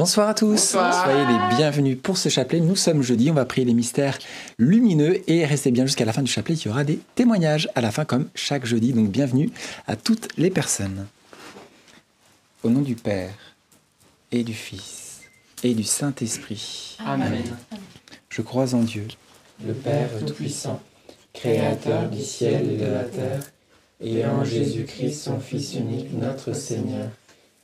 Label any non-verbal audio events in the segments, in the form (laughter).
Bonsoir à tous. Soyez les bienvenus pour ce chapelet. Nous sommes jeudi, on va prier les mystères lumineux et restez bien jusqu'à la fin du chapelet. Il y aura des témoignages à la fin comme chaque jeudi. Donc bienvenue à toutes les personnes. Au nom du Père et du Fils et du Saint-Esprit. Amen. Je crois en Dieu, le Père Tout-Puissant, Créateur du ciel et de la terre, et en Jésus-Christ, son Fils unique, notre Seigneur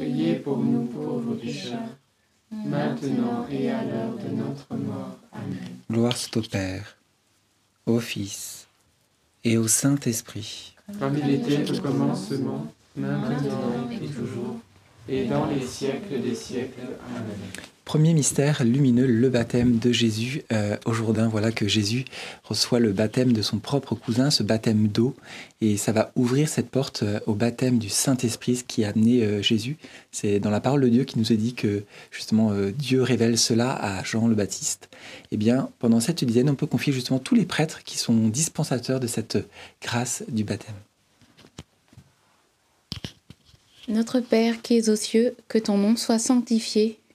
priez pour nous pauvres pécheurs, maintenant et à l'heure de notre mort. Amen. Gloire soit au Père, au Fils et au Saint-Esprit. Comme il était au commencement, maintenant et toujours, et dans les siècles des siècles. Amen. Premier mystère lumineux, le baptême de Jésus euh, au Jourdain. Voilà que Jésus reçoit le baptême de son propre cousin, ce baptême d'eau, et ça va ouvrir cette porte euh, au baptême du Saint-Esprit qui a amené euh, Jésus. C'est dans la parole de Dieu qui nous a dit que justement Dieu révèle cela à Jean le Baptiste. Eh bien, pendant cette dizaine, on peut confier justement tous les prêtres qui sont dispensateurs de cette grâce du baptême. Notre Père qui es aux cieux, que ton nom soit sanctifié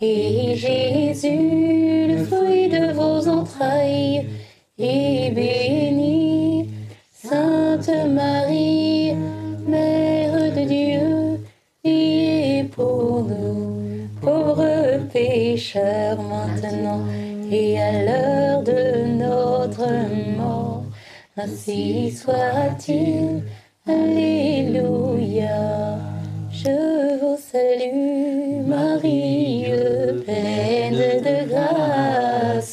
Et Jésus, le fruit de vos entrailles, est béni. Sainte Marie, Mère de Dieu, priez pour nous, pauvres pécheurs, maintenant et à l'heure de notre mort. Ainsi soit-il. Alléluia.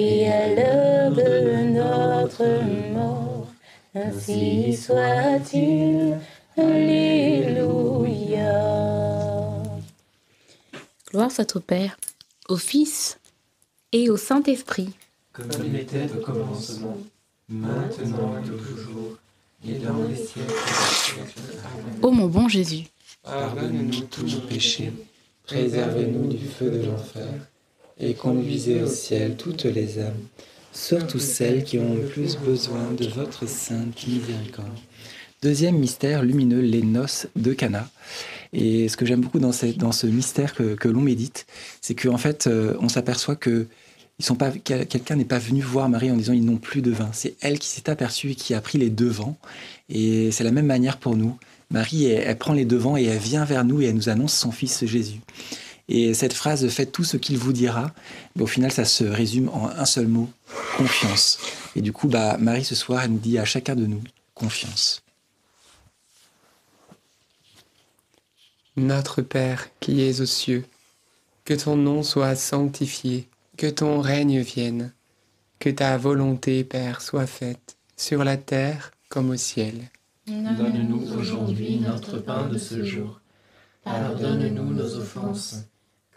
et à l'heure de notre mort. Ainsi soit-il. Alléluia. Gloire soit au Père, au Fils et au Saint-Esprit. Comme il était au commencement, maintenant et toujours, et dans les siècles des siècles. Amen. Ô mon bon Jésus, Pardonne-nous tous nos péchés, préservez-nous du feu de l'enfer, et conduisez au ciel toutes les âmes, surtout celles qui ont le plus besoin de votre sainte miséricorde. Deuxième mystère lumineux, les noces de Cana. Et ce que j'aime beaucoup dans, ce mystère que, l'on médite, c'est qu'en fait, euh, on s'aperçoit que quelqu'un n'est pas venu voir Marie en disant ils n'ont plus de vin. C'est elle qui s'est aperçue et qui a pris les devants. Et c'est la même manière pour nous. Marie, elle, elle prend les devants et elle vient vers nous et elle nous annonce son fils Jésus. Et cette phrase faites tout ce qu'il vous dira, ben, au final, ça se résume en un seul mot confiance. Et du coup, bah, Marie, ce soir, elle nous dit à chacun de nous confiance. Notre Père qui es aux cieux, que ton nom soit sanctifié, que ton règne vienne, que ta volonté, Père, soit faite, sur la terre comme au ciel. Donne-nous aujourd'hui notre pain de ce jour. Pardonne-nous nos offenses,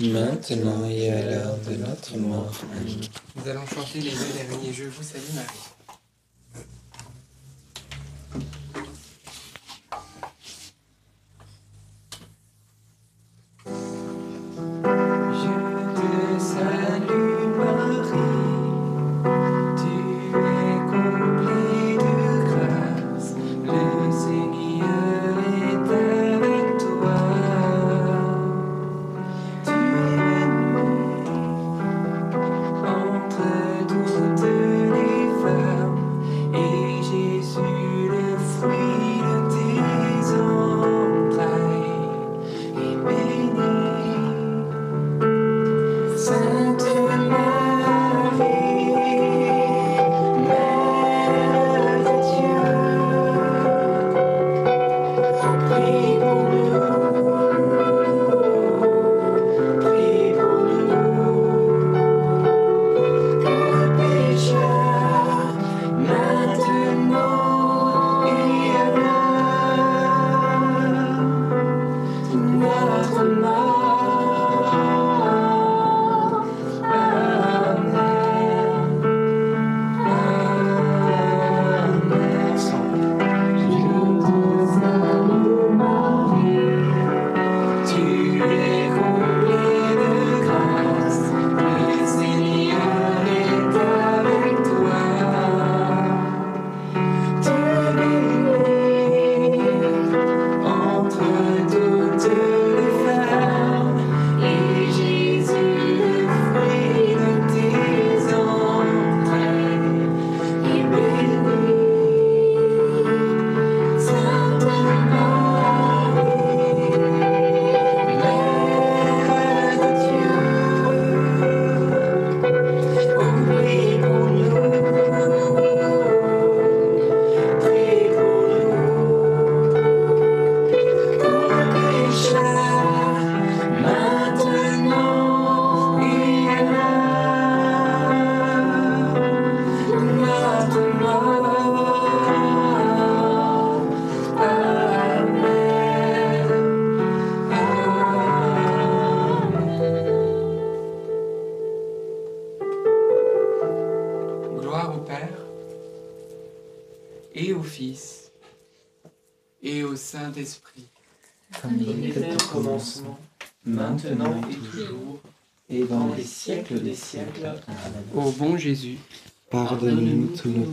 maintenant et à l'heure de notre mort. Nous allons chanter les deux derniers Je vous salue Marie.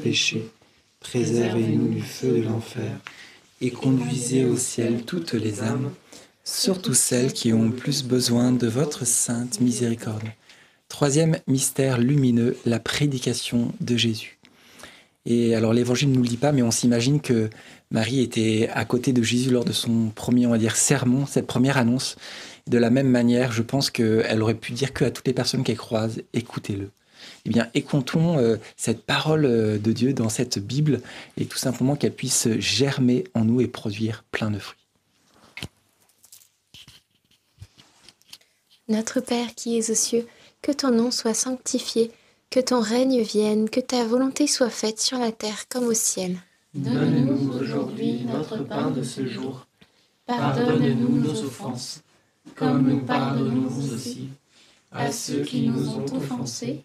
Péchés, préservez-nous du feu de l'enfer, et conduisez au ciel toutes les âmes, surtout celles qui ont plus besoin de votre sainte miséricorde. Troisième mystère lumineux, la prédication de Jésus. Et alors l'évangile ne nous le dit pas, mais on s'imagine que Marie était à côté de Jésus lors de son premier, on va dire, sermon, cette première annonce. De la même manière, je pense qu'elle aurait pu dire que à toutes les personnes qu'elle croise, écoutez-le. Eh bien, écoutons euh, cette parole euh, de Dieu dans cette Bible et tout simplement qu'elle puisse germer en nous et produire plein de fruits. Notre Père qui es aux cieux, que ton nom soit sanctifié, Que ton règne vienne, que ta volonté soit faite sur la terre comme au ciel. Donne-nous aujourd'hui notre pain de ce jour. Pardonne-nous nos offenses, comme nous pardonnons aussi à ceux qui nous ont offensés.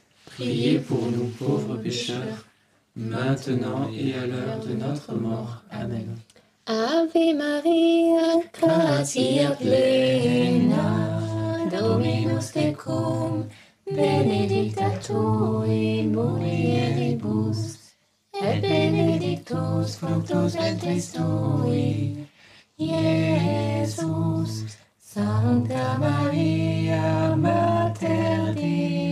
priez pour nous pauvres pécheurs, maintenant et à l'heure de notre mort. Amen. Ave Maria, gratia plena, Dominus tecum, benedicta tu in mulieribus, et benedictus fructus ventris tui, Iesus. Santa Maria, Mater Dei,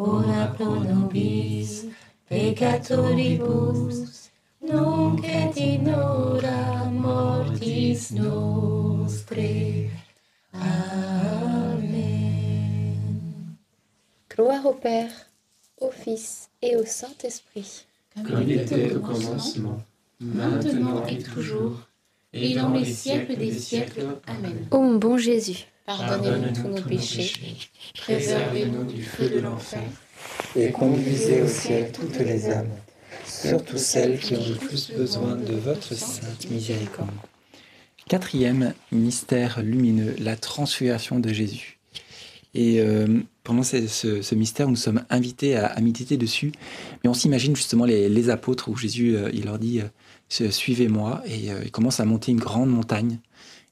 ora pro nobis peccatoribus, nunc et in hora mortis nostre. Amen. Gloire au Père, au Fils et au Saint-Esprit. Comme il était au commencement, maintenant et toujours, et dans les siècles des siècles. Amen. Ô mon bon Jésus, Pardonnez-nous tous nos péchés. Préservez-nous du feu de l'enfer. Et conduisez au ciel toutes les âmes, surtout celles qui ont le plus besoin de votre sainte miséricorde. Quatrième mystère lumineux, la transfiguration de Jésus. Et euh, pendant ce, ce- ce mystère, nous sommes invités à, à méditer dessus. Mais on s'imagine justement les, les apôtres où Jésus euh, il leur dit euh, Suivez-moi. Et euh, il commence à monter une grande montagne.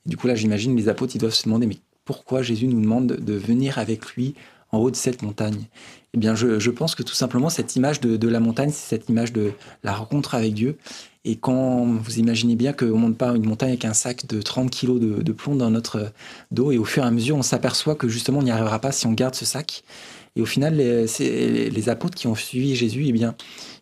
Du coup, là, j'imagine les apôtres ils doivent se demander Mais pourquoi Jésus nous demande de, venir avec lui en haut de cette montagne? Eh bien, je, pense que tout simplement, cette image de, de la montagne, c'est cette image de la rencontre avec Dieu. Et quand vous imaginez bien qu'on ne monte pas une montagne avec un sac de 30 kilos de, de plomb dans notre dos, et au fur et à mesure, on s'aperçoit que justement, on n'y arrivera pas si on garde ce sac. Et au final, les, les apôtres qui ont suivi Jésus, eh bien,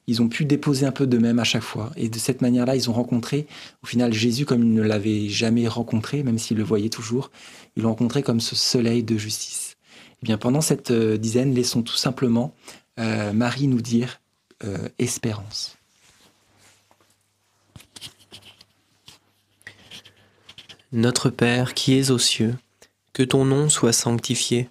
ils ont pu déposer un peu d'eux-mêmes à chaque fois. Et de cette manière-là, ils ont rencontré, au final, Jésus comme ils ne l'avaient jamais rencontré, même s'ils le voyaient toujours. Ils l'ont rencontré comme ce soleil de justice. Eh bien, pendant cette euh, dizaine, laissons tout simplement euh, Marie nous dire euh, espérance. Notre Père qui es aux cieux, que ton nom soit sanctifié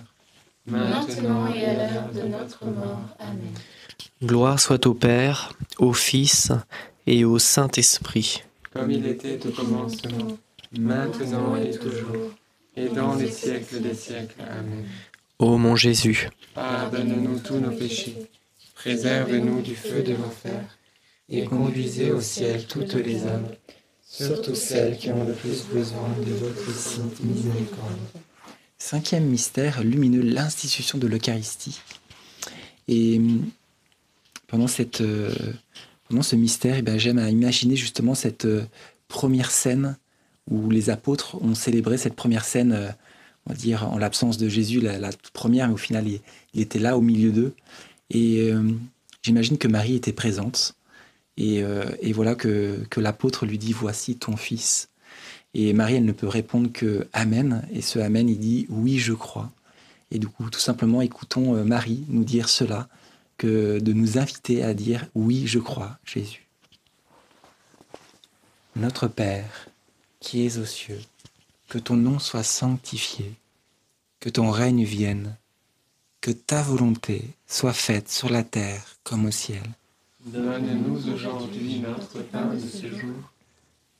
maintenant et à l'heure de notre mort. Amen. Gloire soit au Père, au Fils et au Saint-Esprit. Comme il était au commencement, maintenant et toujours, et dans les siècles des siècles. Amen. Ô mon Jésus, Pardonne-nous tous nos péchés, préserve-nous du feu de l'enfer, et conduisez au ciel toutes les âmes, surtout celles qui ont le plus besoin de votre sainte miséricorde. Cinquième mystère lumineux, l'institution de l'Eucharistie. Et pendant, cette, euh, pendant ce mystère, eh ben, j'aime à imaginer justement cette euh, première scène où les apôtres ont célébré cette première scène, euh, on va dire en l'absence de Jésus, la, première, mais au final il, était là au milieu d'eux. Et euh, j'imagine que Marie était présente. Et, euh, voilà que l'apôtre lui dit, voici ton fils. Et Marie, elle ne peut répondre que Amen. Et ce Amen, il dit Oui, je crois. Et du coup, tout simplement, écoutons euh, Marie nous dire cela, que de nous inviter à dire Oui, je crois, Jésus. Notre Père, qui es aux cieux, que ton nom soit sanctifié, que ton règne vienne, que ta volonté soit faite sur la terre comme au ciel. Donne-nous aujourd'hui notre pain de ce jour.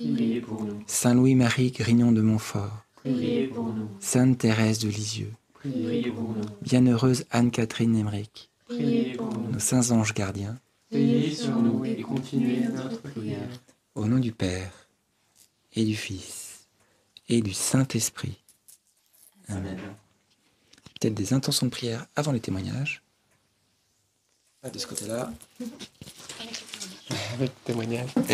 priez pour nous, Saint Louis-Marie Grignon de Montfort, priez pour nous, Sainte Thérèse de Lisieux, priez pour nous, Bienheureuse Anne-Catherine Emmerich, priez pour nous. nos saints anges gardiens, Veillez sur nous et continuez notre prière. au nom du Père et du Fils et du Saint-Esprit. Amen. Peut-être des intentions de prière avant les témoignages. Pas de ce côté-là. (laughs) Avec témoignage. (laughs)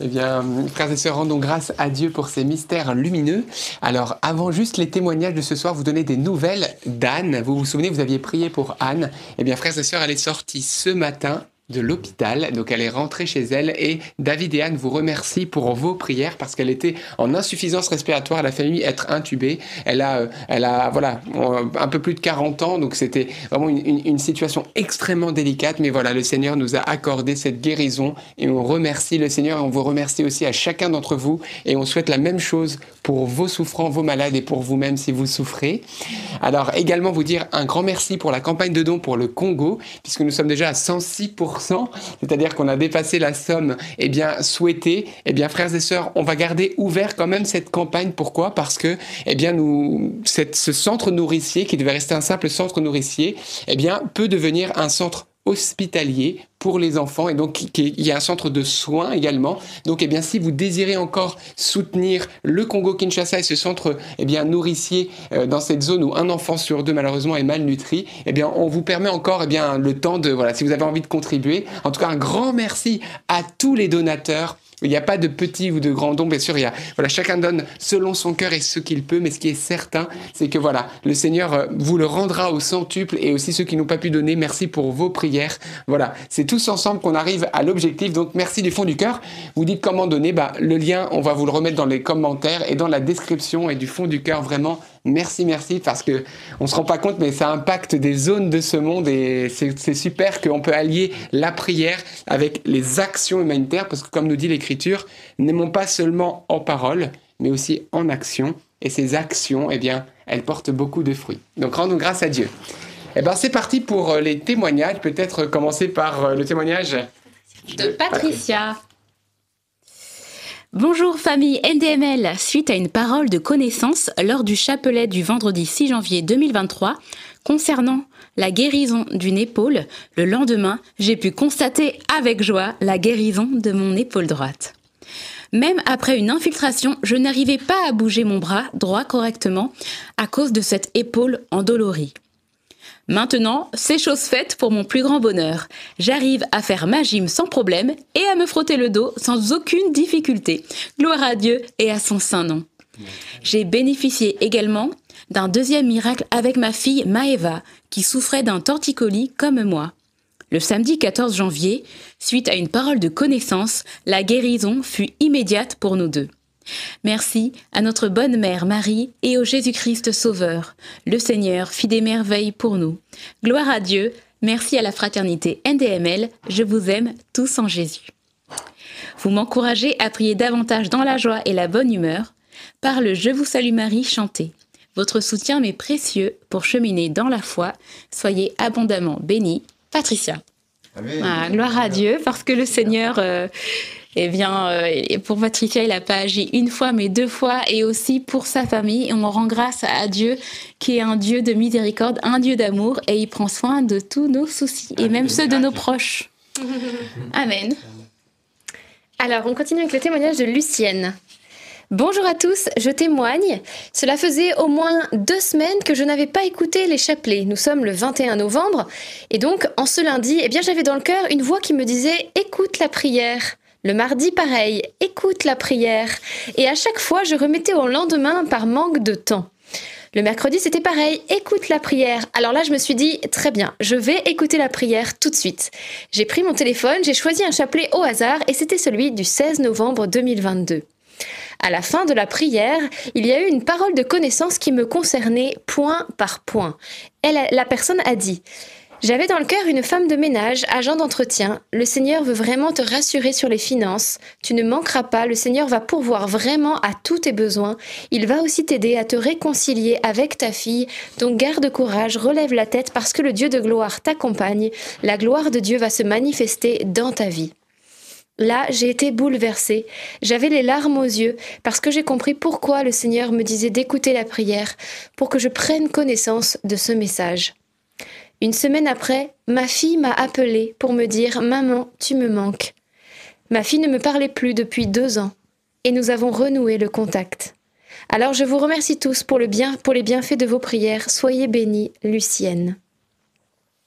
Eh bien, frères et sœurs, rendons grâce à Dieu pour ces mystères lumineux. Alors, avant juste les témoignages de ce soir, vous donnez des nouvelles d'Anne. Vous vous souvenez, vous aviez prié pour Anne. Eh bien, frères et sœurs, elle est sortie ce matin de l'hôpital. Donc elle est rentrée chez elle et David et Anne vous remercient pour vos prières parce qu'elle était en insuffisance respiratoire. Elle a failli être intubée. Elle a, euh, elle a voilà, un peu plus de 40 ans. Donc c'était vraiment une, une, situation extrêmement délicate. Mais voilà, le Seigneur nous a accordé cette guérison et on remercie le Seigneur et on vous remercie aussi à chacun d'entre vous et on souhaite la même chose pour vos souffrants, vos malades et pour vous-même si vous souffrez. Alors également vous dire un grand merci pour la campagne de dons pour le Congo puisque nous sommes déjà à 106% c'est-à-dire qu'on a dépassé la somme eh bien, souhaitée. Eh bien, frères et sœurs, on va garder ouvert quand même cette campagne. Pourquoi? Parce que eh bien, nous, ce centre nourricier, qui devait rester un simple centre nourricier, eh bien, peut devenir un centre hospitalier pour les enfants et donc il y a un centre de soins également. Donc eh bien si vous désirez encore soutenir le Congo Kinshasa et ce centre eh bien nourricier euh, dans cette zone où un enfant sur deux malheureusement est malnutri, eh bien on vous permet encore eh bien le temps de voilà si vous avez envie de contribuer. En tout cas un grand merci à tous les donateurs il n'y a pas de petit ou de grand don, bien sûr. Il y a, voilà, chacun donne selon son cœur et ce qu'il peut. Mais ce qui est certain, c'est que voilà, le Seigneur euh, vous le rendra au centuple et aussi ceux qui n'ont pas pu donner. Merci pour vos prières. Voilà, c'est tous ensemble qu'on arrive à l'objectif. Donc merci du fond du cœur. Vous dites comment donner. Bah, le lien, on va vous le remettre dans les commentaires et dans la description et du fond du cœur vraiment. Merci, merci, parce que on se rend pas compte, mais ça impacte des zones de ce monde et c'est super qu'on peut allier la prière avec les actions humanitaires, parce que comme nous dit l'Écriture, n'aimons pas seulement en parole, mais aussi en action. Et ces actions, eh bien, elles portent beaucoup de fruits. Donc rendons grâce à Dieu. Eh ben, c'est parti pour euh, les témoignages. Peut-être commencer par euh, le témoignage de Patricia. Bonjour famille NDML. Suite à une parole de connaissance lors du chapelet du vendredi 6 janvier 2023 concernant la guérison d'une épaule, le lendemain, j'ai pu constater avec joie la guérison de mon épaule droite. Même après une infiltration, je n'arrivais pas à bouger mon bras droit correctement à cause de cette épaule endolorie. Maintenant, c'est chose faite pour mon plus grand bonheur. J'arrive à faire ma gym sans problème et à me frotter le dos sans aucune difficulté. Gloire à Dieu et à son saint nom. J'ai bénéficié également d'un deuxième miracle avec ma fille Maeva, qui souffrait d'un torticolis comme moi. Le samedi 14 janvier, suite à une parole de connaissance, la guérison fut immédiate pour nous deux. Merci à notre bonne mère Marie et au Jésus-Christ Sauveur. Le Seigneur fit des merveilles pour nous. Gloire à Dieu, merci à la fraternité NDML, je vous aime tous en Jésus. Vous m'encouragez à prier davantage dans la joie et la bonne humeur par le Je vous salue Marie chanté. Votre soutien m'est précieux pour cheminer dans la foi. Soyez abondamment bénis. Patricia. Ah, gloire à Dieu, parce que le Seigneur euh, eh bien, euh, pour Patricia, il n'a pas agi une fois, mais deux fois, et aussi pour sa famille. On rend grâce à Dieu, qui est un Dieu de miséricorde, un Dieu d'amour, et il prend soin de tous nos soucis, et même ceux de nos proches. (laughs) Amen. Alors, on continue avec le témoignage de Lucienne. Bonjour à tous, je témoigne. Cela faisait au moins deux semaines que je n'avais pas écouté les chapelets. Nous sommes le 21 novembre et donc en ce lundi, eh bien j'avais dans le cœur une voix qui me disait écoute la prière. Le mardi, pareil, écoute la prière. Et à chaque fois, je remettais au lendemain par manque de temps. Le mercredi, c'était pareil, écoute la prière. Alors là, je me suis dit, très bien, je vais écouter la prière tout de suite. J'ai pris mon téléphone, j'ai choisi un chapelet au hasard et c'était celui du 16 novembre 2022. À la fin de la prière, il y a eu une parole de connaissance qui me concernait point par point. Elle, la personne a dit j'avais dans le cœur une femme de ménage, agent d'entretien. Le Seigneur veut vraiment te rassurer sur les finances. Tu ne manqueras pas, le Seigneur va pourvoir vraiment à tous tes besoins. Il va aussi t'aider à te réconcilier avec ta fille. Donc garde courage, relève la tête parce que le Dieu de gloire t'accompagne. La gloire de Dieu va se manifester dans ta vie. Là, j'ai été bouleversée. J'avais les larmes aux yeux parce que j'ai compris pourquoi le Seigneur me disait d'écouter la prière pour que je prenne connaissance de ce message. Une semaine après, ma fille m'a appelée pour me dire Maman, tu me manques. Ma fille ne me parlait plus depuis deux ans et nous avons renoué le contact. Alors je vous remercie tous pour, pour les bienfaits de vos prières. Soyez bénis, Lucienne.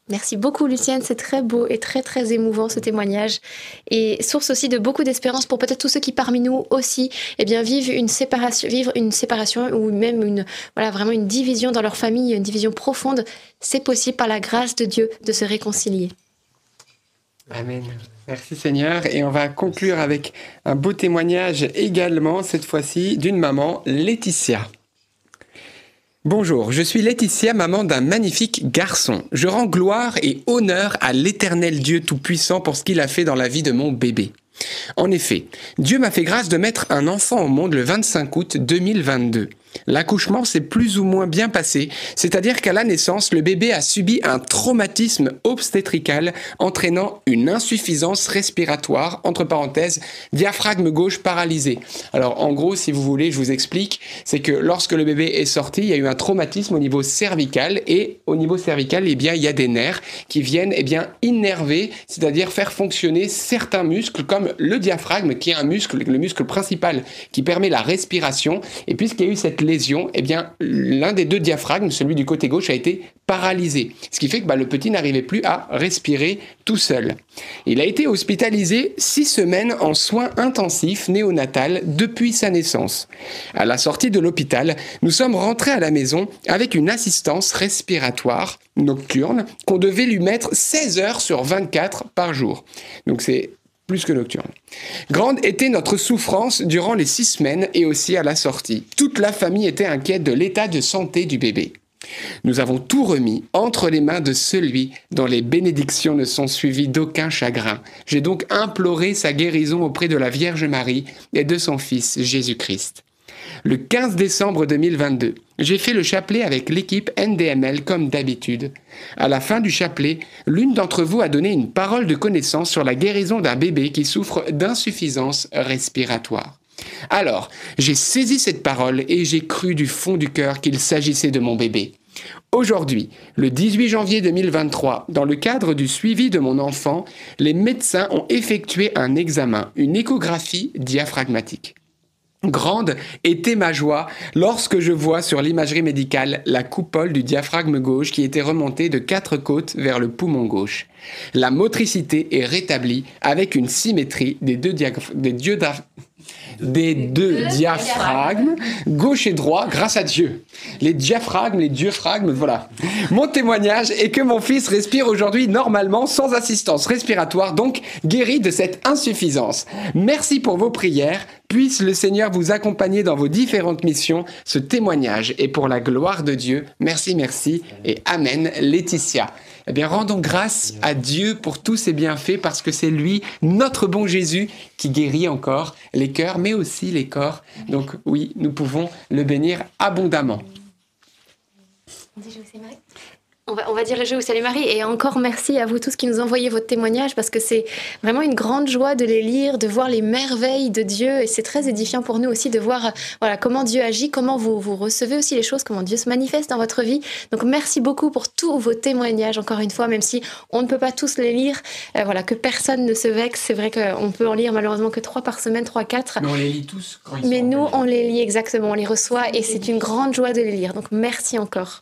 Merci beaucoup Lucienne, c'est très beau et très très émouvant ce témoignage et source aussi de beaucoup d'espérance pour peut-être tous ceux qui parmi nous aussi eh bien vivent une séparation vivre une séparation ou même une voilà vraiment une division dans leur famille, une division profonde, c'est possible par la grâce de Dieu de se réconcilier. Amen. Merci Seigneur. Et on va conclure avec un beau témoignage également, cette fois-ci, d'une maman, Laetitia. Bonjour, je suis Laetitia, maman d'un magnifique garçon. Je rends gloire et honneur à l'éternel Dieu Tout-Puissant pour ce qu'il a fait dans la vie de mon bébé. En effet, Dieu m'a fait grâce de mettre un enfant au monde le 25 août 2022. L'accouchement s'est plus ou moins bien passé, c'est-à-dire qu'à la naissance, le bébé a subi un traumatisme obstétrical entraînant une insuffisance respiratoire, entre parenthèses, diaphragme gauche paralysé. Alors en gros, si vous voulez, je vous explique, c'est que lorsque le bébé est sorti, il y a eu un traumatisme au niveau cervical et au niveau cervical, eh bien, il y a des nerfs qui viennent eh bien, innerver, c'est-à-dire faire fonctionner certains muscles comme le diaphragme qui est un muscle, le muscle principal qui permet la respiration. Et puisqu'il y a eu cette lésion, eh bien, l'un des deux diaphragmes, celui du côté gauche, a été paralysé. Ce qui fait que bah, le petit n'arrivait plus à respirer tout seul. Il a été hospitalisé six semaines en soins intensifs néonatal depuis sa naissance. À la sortie de l'hôpital, nous sommes rentrés à la maison avec une assistance respiratoire nocturne qu'on devait lui mettre 16 heures sur 24 par jour. Donc c'est plus que nocturne. Grande était notre souffrance durant les six semaines et aussi à la sortie. Toute la famille était inquiète de l'état de santé du bébé. Nous avons tout remis entre les mains de celui dont les bénédictions ne sont suivies d'aucun chagrin. J'ai donc imploré sa guérison auprès de la Vierge Marie et de son Fils Jésus-Christ le 15 décembre 2022. J'ai fait le chapelet avec l'équipe NDML comme d'habitude. À la fin du chapelet, l'une d'entre vous a donné une parole de connaissance sur la guérison d'un bébé qui souffre d'insuffisance respiratoire. Alors, j'ai saisi cette parole et j'ai cru du fond du cœur qu'il s'agissait de mon bébé. Aujourd'hui, le 18 janvier 2023, dans le cadre du suivi de mon enfant, les médecins ont effectué un examen, une échographie diaphragmatique. Grande était ma joie lorsque je vois sur l'imagerie médicale la coupole du diaphragme gauche qui était remontée de quatre côtes vers le poumon gauche. La motricité est rétablie avec une symétrie des deux, des des deux diaphragmes, gauche et droit, grâce à Dieu. Les diaphragmes, les diaphragmes, voilà. Mon témoignage est que mon fils respire aujourd'hui normalement sans assistance respiratoire, donc guéri de cette insuffisance. Merci pour vos prières. Puisse le Seigneur vous accompagner dans vos différentes missions. Ce témoignage est pour la gloire de Dieu. Merci, merci et Amen. Laetitia. Eh bien, rendons grâce à Dieu pour tous ses bienfaits parce que c'est lui, notre bon Jésus, qui guérit encore les cœurs, mais aussi les corps. Donc oui, nous pouvons le bénir abondamment. On va, on va, dire le jeu où Salut Marie et encore merci à vous tous qui nous envoyez votre témoignage parce que c'est vraiment une grande joie de les lire, de voir les merveilles de Dieu et c'est très édifiant pour nous aussi de voir voilà comment Dieu agit, comment vous, vous recevez aussi les choses, comment Dieu se manifeste dans votre vie. Donc merci beaucoup pour tous vos témoignages encore une fois, même si on ne peut pas tous les lire, euh, voilà que personne ne se vexe. C'est vrai qu'on peut en lire malheureusement que trois par semaine, trois quatre. Mais on les lit tous. Quand ils Mais nous on les lit exactement, on les reçoit et c'est une grande joie de les lire. Donc merci encore.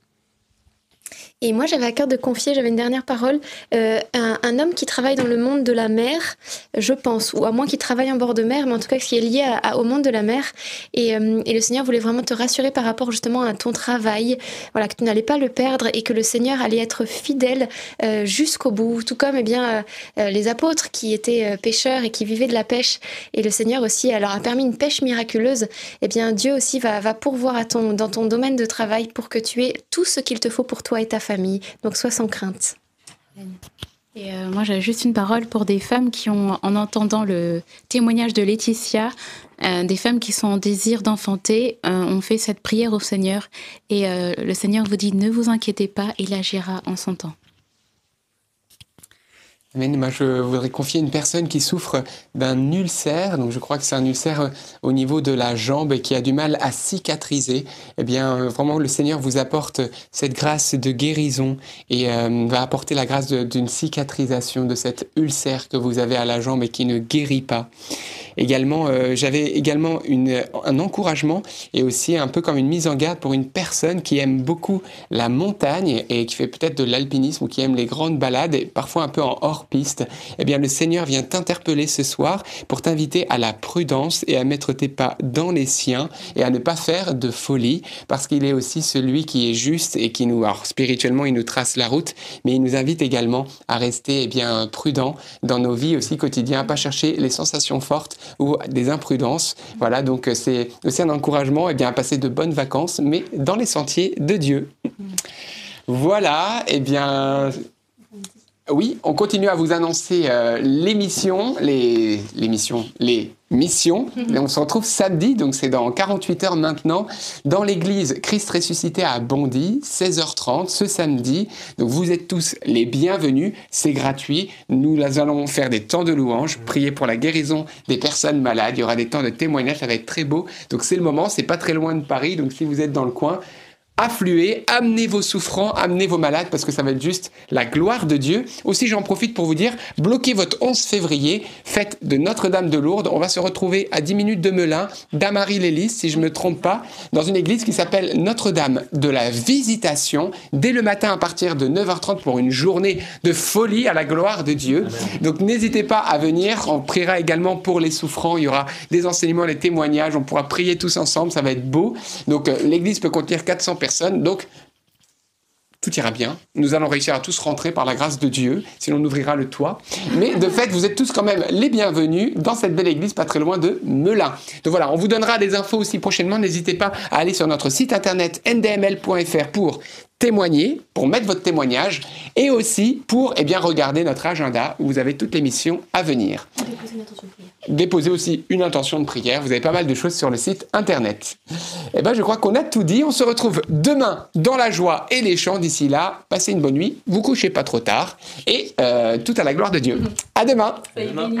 Et moi, j'avais à cœur de confier, j'avais une dernière parole, euh, un, homme qui travaille dans le monde de la mer, je pense, ou à moins qu'il travaille en bord de mer, mais en tout cas qui est lié au monde de la mer. Et, euh, et, le Seigneur voulait vraiment te rassurer par rapport justement à ton travail, voilà, que tu n'allais pas le perdre et que le Seigneur allait être fidèle euh, jusqu'au bout, tout comme eh bien euh, les apôtres qui étaient pêcheurs et qui vivaient de la pêche. Et le Seigneur aussi leur a permis une pêche miraculeuse. Eh bien, Dieu aussi va, va pourvoir à ton, dans ton domaine de travail pour que tu aies tout ce qu'il te faut pour toi et ta famille Donc sois sans crainte. Et euh, moi, j'ai juste une parole pour des femmes qui ont, en entendant le témoignage de Laetitia, euh, des femmes qui sont en désir d'enfanter, euh, ont fait cette prière au Seigneur. Et le Seigneur vous dit, ne vous inquiétez pas, il agira en son temps. Moi, je voudrais confier une personne qui souffre d'un ulcère. Donc, je crois que c'est un ulcère au niveau de la jambe et qui a du mal à cicatriser. Eh bien, vraiment, le Seigneur vous apporte cette grâce de guérison et euh, va apporter la grâce d'une cicatrisation de cet ulcère que vous avez à la jambe et qui ne guérit pas. Également, euh, j'avais également une, un encouragement et aussi un peu comme une mise en garde pour une personne qui aime beaucoup la montagne et qui fait peut-être de l'alpinisme ou qui aime les grandes balades et parfois un peu en hors piste. Eh bien, le Seigneur vient t'interpeller ce soir pour t'inviter à la prudence et à mettre tes pas dans les siens et à ne pas faire de folie parce qu'il est aussi celui qui est juste et qui nous, alors spirituellement, il nous trace la route, mais il nous invite également à rester eh bien prudent dans nos vies aussi quotidiennes, à pas chercher les sensations fortes ou des imprudences. Voilà, donc euh, c'est aussi un encouragement eh bien, à passer de bonnes vacances, mais dans les sentiers de Dieu. Voilà, eh bien, oui, on continue à vous annoncer euh, l'émission, les, l'émission, les missions. Et on se retrouve samedi, donc c'est dans 48 heures maintenant, dans l'église Christ ressuscité à Bondy, 16h30 ce samedi. Donc vous êtes tous les bienvenus, c'est gratuit. Nous allons faire des temps de louange, prier pour la guérison des personnes malades. Il y aura des temps de témoignage, ça va être très beau. Donc c'est le moment, c'est pas très loin de Paris, donc si vous êtes dans le coin, affluez, amenez vos souffrants, amenez vos malades, parce que ça va être juste la gloire de Dieu. Aussi, j'en profite pour vous dire, bloquez votre 11 février, fête de Notre-Dame de Lourdes. On va se retrouver à 10 minutes de Melun, d'Amarie Lélis, si je ne me trompe pas, dans une église qui s'appelle Notre-Dame de la Visitation, dès le matin à partir de 9h30 pour une journée de folie à la gloire de Dieu. Donc n'hésitez pas à venir, on priera également pour les souffrants, il y aura des enseignements, des témoignages, on pourra prier tous ensemble, ça va être beau. Donc euh, l'église peut contenir 400 personnes donc, tout ira bien. Nous allons réussir à tous rentrer par la grâce de Dieu, sinon on ouvrira le toit. Mais de fait, vous êtes tous quand même les bienvenus dans cette belle église pas très loin de Melun. Donc voilà, on vous donnera des infos aussi prochainement. N'hésitez pas à aller sur notre site internet ndml.fr pour témoigner, pour mettre votre témoignage et aussi pour eh bien, regarder notre agenda où vous avez toutes les missions à venir. Déposer aussi une intention de prière. Vous avez pas mal de choses sur le site internet. Eh ben, je crois qu'on a tout dit. On se retrouve demain dans la joie et les chants. D'ici là, passez une bonne nuit, vous couchez pas trop tard et euh, tout à la gloire de Dieu. À demain. À demain.